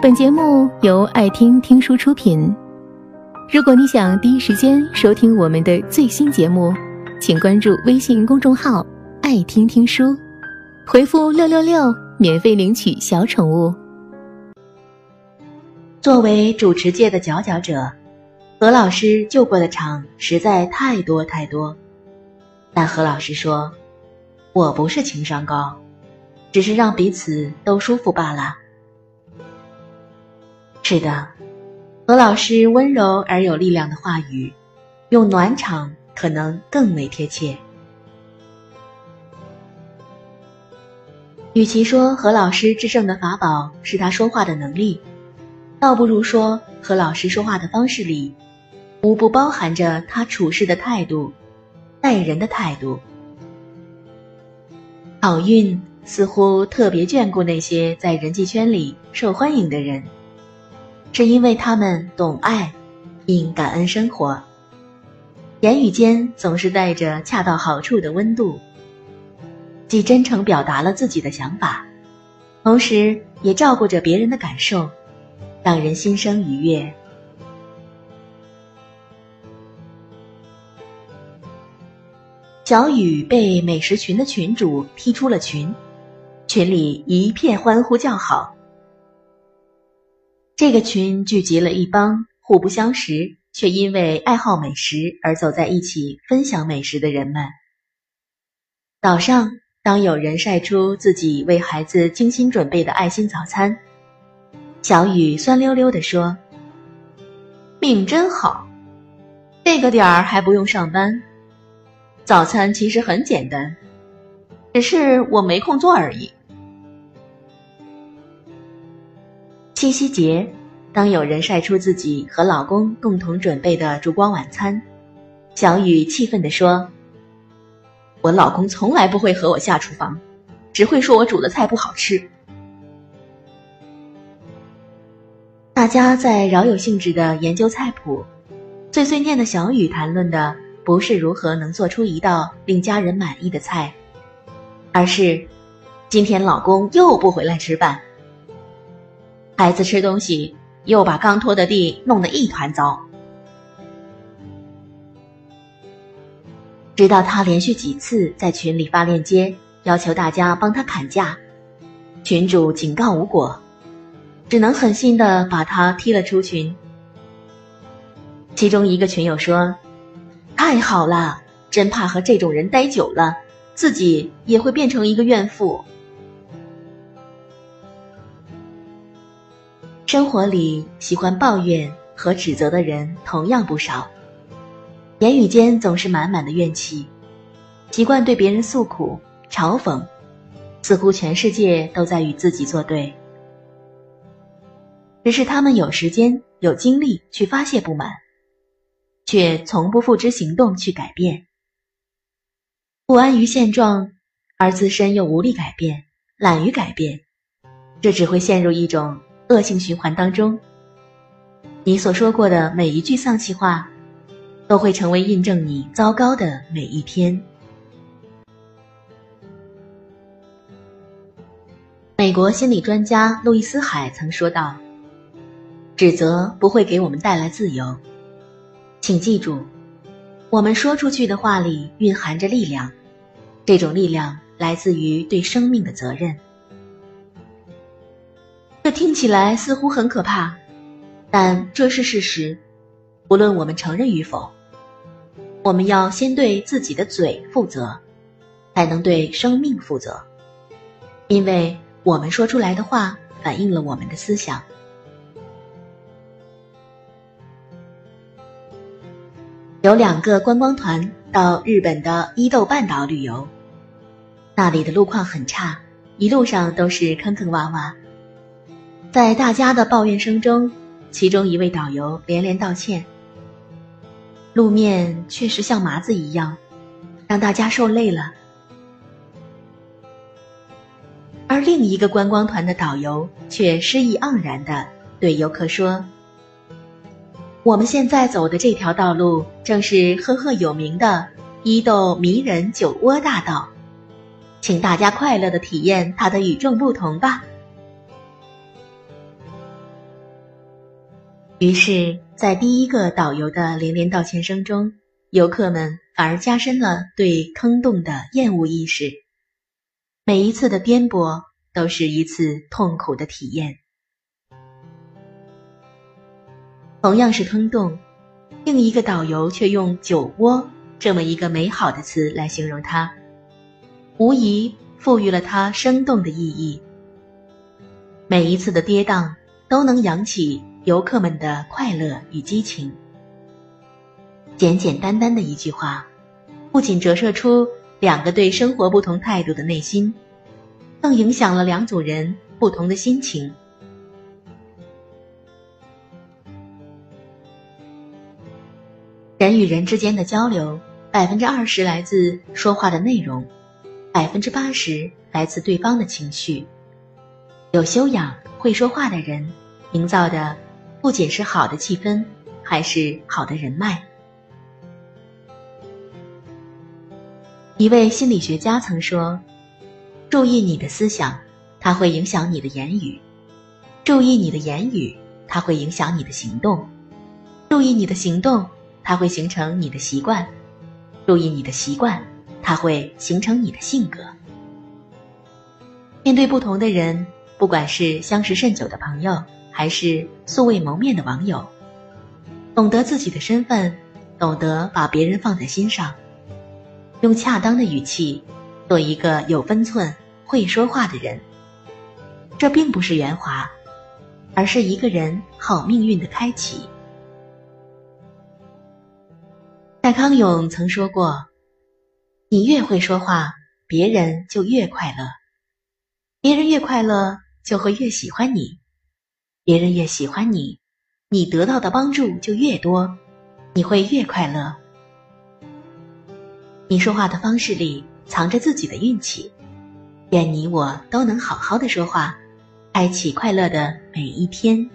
本节目由爱听听书出品。如果你想第一时间收听我们的最新节目，请关注微信公众号“爱听听书”，回复“六六六”免费领取小宠物。作为主持界的佼佼者，何老师救过的场实在太多太多。但何老师说：“我不是情商高，只是让彼此都舒服罢了。”是的，何老师温柔而有力量的话语，用暖场可能更为贴切。与其说何老师制胜的法宝是他说话的能力，倒不如说何老师说话的方式里，无不包含着他处事的态度。待人的态度，好运似乎特别眷顾那些在人际圈里受欢迎的人，是因为他们懂爱，并感恩生活，言语间总是带着恰到好处的温度，既真诚表达了自己的想法，同时也照顾着别人的感受，让人心生愉悦。小雨被美食群的群主踢出了群，群里一片欢呼叫好。这个群聚集了一帮互不相识却因为爱好美食而走在一起分享美食的人们。早上，当有人晒出自己为孩子精心准备的爱心早餐，小雨酸溜溜地说：“命真好，这个点儿还不用上班。”早餐其实很简单，只是我没空做而已。七夕节，当有人晒出自己和老公共同准备的烛光晚餐，小雨气愤地说：“我老公从来不会和我下厨房，只会说我煮的菜不好吃。”大家在饶有兴致的研究菜谱，碎碎念的小雨谈论的。不是如何能做出一道令家人满意的菜，而是今天老公又不回来吃饭，孩子吃东西又把刚拖的地弄得一团糟。直到他连续几次在群里发链接，要求大家帮他砍价，群主警告无果，只能狠心的把他踢了出群。其中一个群友说。太好了，真怕和这种人待久了，自己也会变成一个怨妇。生活里喜欢抱怨和指责的人同样不少，言语间总是满满的怨气，习惯对别人诉苦、嘲讽，似乎全世界都在与自己作对。只是他们有时间、有精力去发泄不满。却从不付之行动去改变，不安于现状，而自身又无力改变，懒于改变，这只会陷入一种恶性循环当中。你所说过的每一句丧气话，都会成为印证你糟糕的每一天。美国心理专家路易斯·海曾说道：“指责不会给我们带来自由。”请记住，我们说出去的话里蕴含着力量，这种力量来自于对生命的责任。这听起来似乎很可怕，但这是事实。无论我们承认与否，我们要先对自己的嘴负责，才能对生命负责，因为我们说出来的话反映了我们的思想。有两个观光团到日本的伊豆半岛旅游，那里的路况很差，一路上都是坑坑洼洼。在大家的抱怨声中，其中一位导游连连道歉：“路面确实像麻子一样，让大家受累了。”而另一个观光团的导游却诗意盎然地对游客说。我们现在走的这条道路，正是赫赫有名的伊豆迷人酒窝大道，请大家快乐的体验它的与众不同吧。于是，在第一个导游的连连道歉声中，游客们反而加深了对坑洞的厌恶意识。每一次的颠簸，都是一次痛苦的体验。同样是坑洞，另一个导游却用“酒窝”这么一个美好的词来形容它，无疑赋予了它生动的意义。每一次的跌宕，都能扬起。游客们的快乐与激情，简简单单的一句话，不仅折射出两个对生活不同态度的内心，更影响了两组人不同的心情。人与人之间的交流，百分之二十来自说话的内容，百分之八十来自对方的情绪。有修养、会说话的人，营造的。不仅是好的气氛，还是好的人脉。一位心理学家曾说：“注意你的思想，它会影响你的言语；注意你的言语，它会影响你的行动；注意你的行动，它会形成你的习惯；注意你的习惯，它会形成你的性格。”面对不同的人，不管是相识甚久的朋友。还是素未谋面的网友，懂得自己的身份，懂得把别人放在心上，用恰当的语气，做一个有分寸、会说话的人。这并不是圆滑，而是一个人好命运的开启。戴康永曾说过：“你越会说话，别人就越快乐；别人越快乐，就会越喜欢你。”别人越喜欢你，你得到的帮助就越多，你会越快乐。你说话的方式里藏着自己的运气，愿你我都能好好的说话，开启快乐的每一天。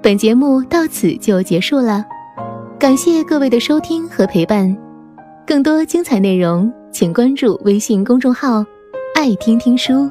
本节目到此就结束了，感谢各位的收听和陪伴。更多精彩内容，请关注微信公众号“爱听听书”。